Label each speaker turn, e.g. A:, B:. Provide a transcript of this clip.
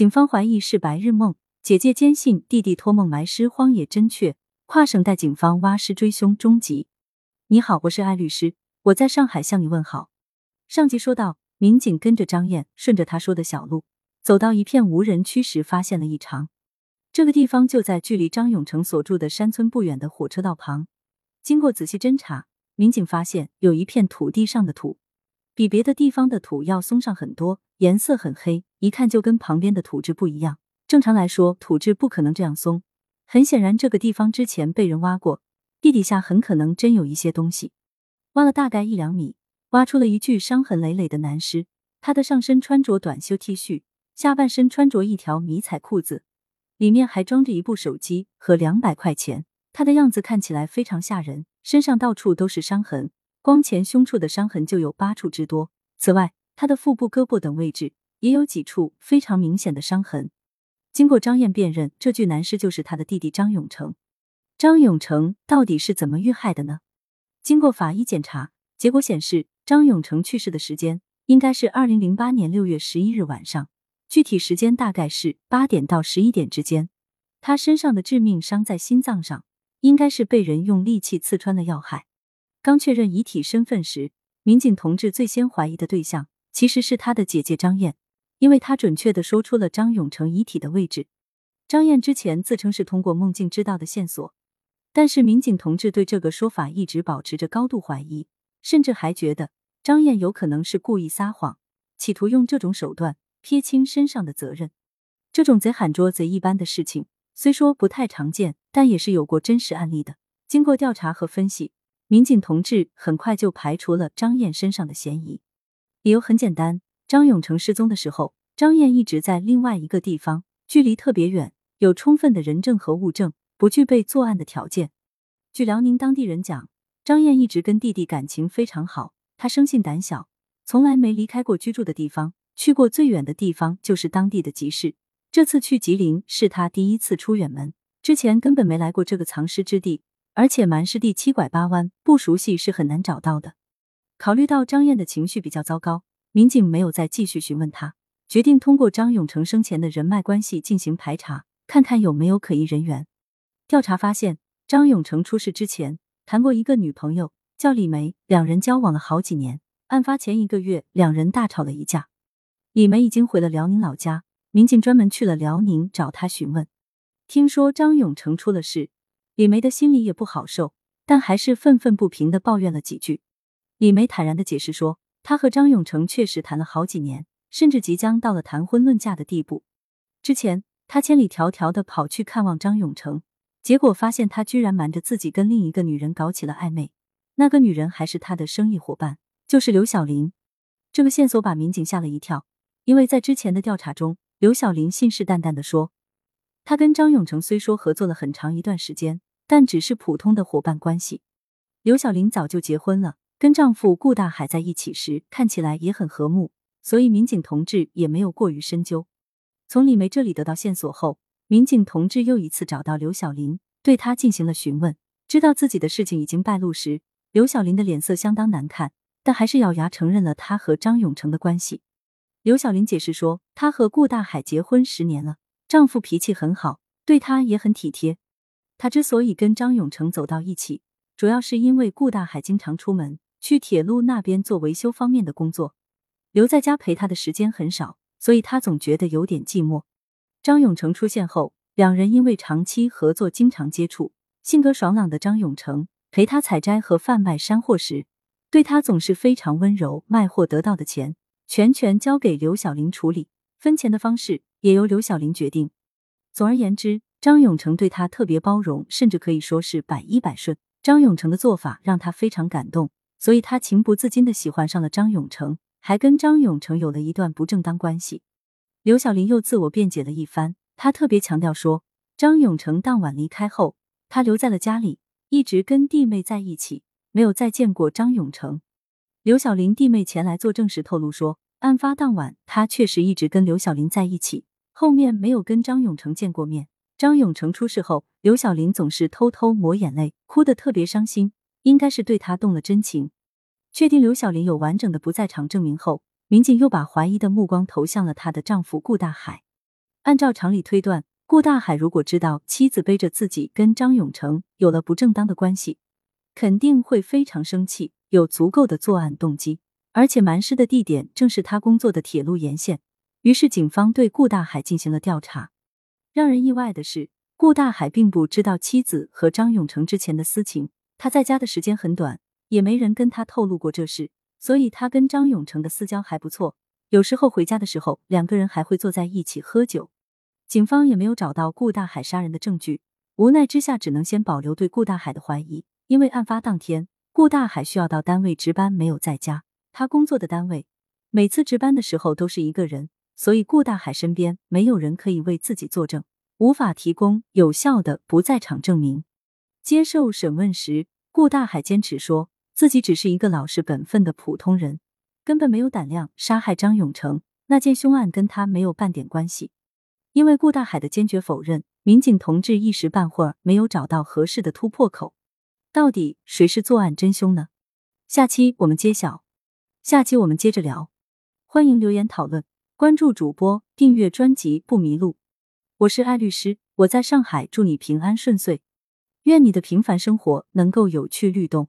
A: 警方怀疑是白日梦，姐姐坚信弟弟托梦埋尸荒野真确，跨省带警方挖尸追凶终极。你好，我是艾律师，我在上海向你问好。上集说到，民警跟着张燕，顺着他说的小路，走到一片无人区时，发现了异常。这个地方就在距离张永成所住的山村不远的火车道旁。经过仔细侦查，民警发现有一片土地上的土，比别的地方的土要松上很多，颜色很黑，一看就跟旁边的土质不一样。正常来说，土质不可能这样松。很显然，这个地方之前被人挖过，地底下很可能真有一些东西。挖了大概一两米，挖出了一具伤痕累累的男尸。他的上身穿着短袖 T 恤，下半身穿着一条迷彩裤子。里面还装着一部手机和两百块钱，他的样子看起来非常吓人，身上到处都是伤痕，光前胸处的伤痕就有八处之多。此外，他的腹部、胳膊等位置也有几处非常明显的伤痕。经过张燕辨认，这具男尸就是他的弟弟张永成。张永成到底是怎么遇害的呢？经过法医检查，结果显示张永成去世的时间应该是二零零八年六月十一日晚上。具体时间大概是八点到十一点之间。他身上的致命伤在心脏上，应该是被人用利器刺穿了要害。刚确认遗体身份时，民警同志最先怀疑的对象其实是他的姐姐张燕，因为她准确的说出了张永成遗体的位置。张燕之前自称是通过梦境知道的线索，但是民警同志对这个说法一直保持着高度怀疑，甚至还觉得张燕有可能是故意撒谎，企图用这种手段。撇清身上的责任，这种贼喊捉贼一般的事情，虽说不太常见，但也是有过真实案例的。经过调查和分析，民警同志很快就排除了张燕身上的嫌疑。理由很简单，张永成失踪的时候，张燕一直在另外一个地方，距离特别远，有充分的人证和物证，不具备作案的条件。据辽宁当地人讲，张燕一直跟弟弟感情非常好，他生性胆小，从来没离开过居住的地方。去过最远的地方就是当地的集市，这次去吉林是他第一次出远门，之前根本没来过这个藏尸之地，而且蛮尸地七拐八弯，不熟悉是很难找到的。考虑到张燕的情绪比较糟糕，民警没有再继续询问他，决定通过张永成生前的人脉关系进行排查，看看有没有可疑人员。调查发现，张永成出事之前谈过一个女朋友，叫李梅，两人交往了好几年。案发前一个月，两人大吵了一架。李梅已经回了辽宁老家，民警专门去了辽宁找他询问。听说张永成出了事，李梅的心里也不好受，但还是愤愤不平的抱怨了几句。李梅坦然的解释说，她和张永成确实谈了好几年，甚至即将到了谈婚论嫁的地步。之前她千里迢迢的跑去看望张永成，结果发现他居然瞒着自己跟另一个女人搞起了暧昧，那个女人还是他的生意伙伴，就是刘小玲。这个线索把民警吓了一跳。因为在之前的调查中，刘晓玲信誓旦旦的说，她跟张永成虽说合作了很长一段时间，但只是普通的伙伴关系。刘晓玲早就结婚了，跟丈夫顾大海在一起时看起来也很和睦，所以民警同志也没有过于深究。从李梅这里得到线索后，民警同志又一次找到刘晓玲，对她进行了询问。知道自己的事情已经败露时，刘晓玲的脸色相当难看，但还是咬牙承认了她和张永成的关系。刘小玲解释说，她和顾大海结婚十年了，丈夫脾气很好，对她也很体贴。他之所以跟张永成走到一起，主要是因为顾大海经常出门去铁路那边做维修方面的工作，留在家陪他的时间很少，所以他总觉得有点寂寞。张永成出现后，两人因为长期合作，经常接触，性格爽朗的张永成陪他采摘和贩卖山货时，对他总是非常温柔，卖货得到的钱。全权交给刘小玲处理，分钱的方式也由刘小玲决定。总而言之，张永成对她特别包容，甚至可以说是百依百顺。张永成的做法让她非常感动，所以她情不自禁的喜欢上了张永成，还跟张永成有了一段不正当关系。刘小玲又自我辩解了一番，她特别强调说，张永成当晚离开后，她留在了家里，一直跟弟妹在一起，没有再见过张永成。刘小玲弟妹前来作证时透露说，案发当晚她确实一直跟刘小玲在一起，后面没有跟张永成见过面。张永成出事后，刘小玲总是偷偷抹眼泪，哭得特别伤心，应该是对他动了真情。确定刘小玲有完整的不在场证明后，民警又把怀疑的目光投向了她的丈夫顾大海。按照常理推断，顾大海如果知道妻子背着自己跟张永成有了不正当的关系，肯定会非常生气，有足够的作案动机。而且埋尸的地点正是他工作的铁路沿线，于是警方对顾大海进行了调查。让人意外的是，顾大海并不知道妻子和张永成之前的私情，他在家的时间很短，也没人跟他透露过这事，所以他跟张永成的私交还不错。有时候回家的时候，两个人还会坐在一起喝酒。警方也没有找到顾大海杀人的证据，无奈之下，只能先保留对顾大海的怀疑，因为案发当天，顾大海需要到单位值班，没有在家。他工作的单位每次值班的时候都是一个人，所以顾大海身边没有人可以为自己作证，无法提供有效的不在场证明。接受审问时，顾大海坚持说自己只是一个老实本分的普通人，根本没有胆量杀害张永成，那件凶案跟他没有半点关系。因为顾大海的坚决否认，民警同志一时半会儿没有找到合适的突破口。到底谁是作案真凶呢？下期我们揭晓。下期我们接着聊，欢迎留言讨论，关注主播，订阅专辑不迷路。我是艾律师，我在上海，祝你平安顺遂，愿你的平凡生活能够有趣律动。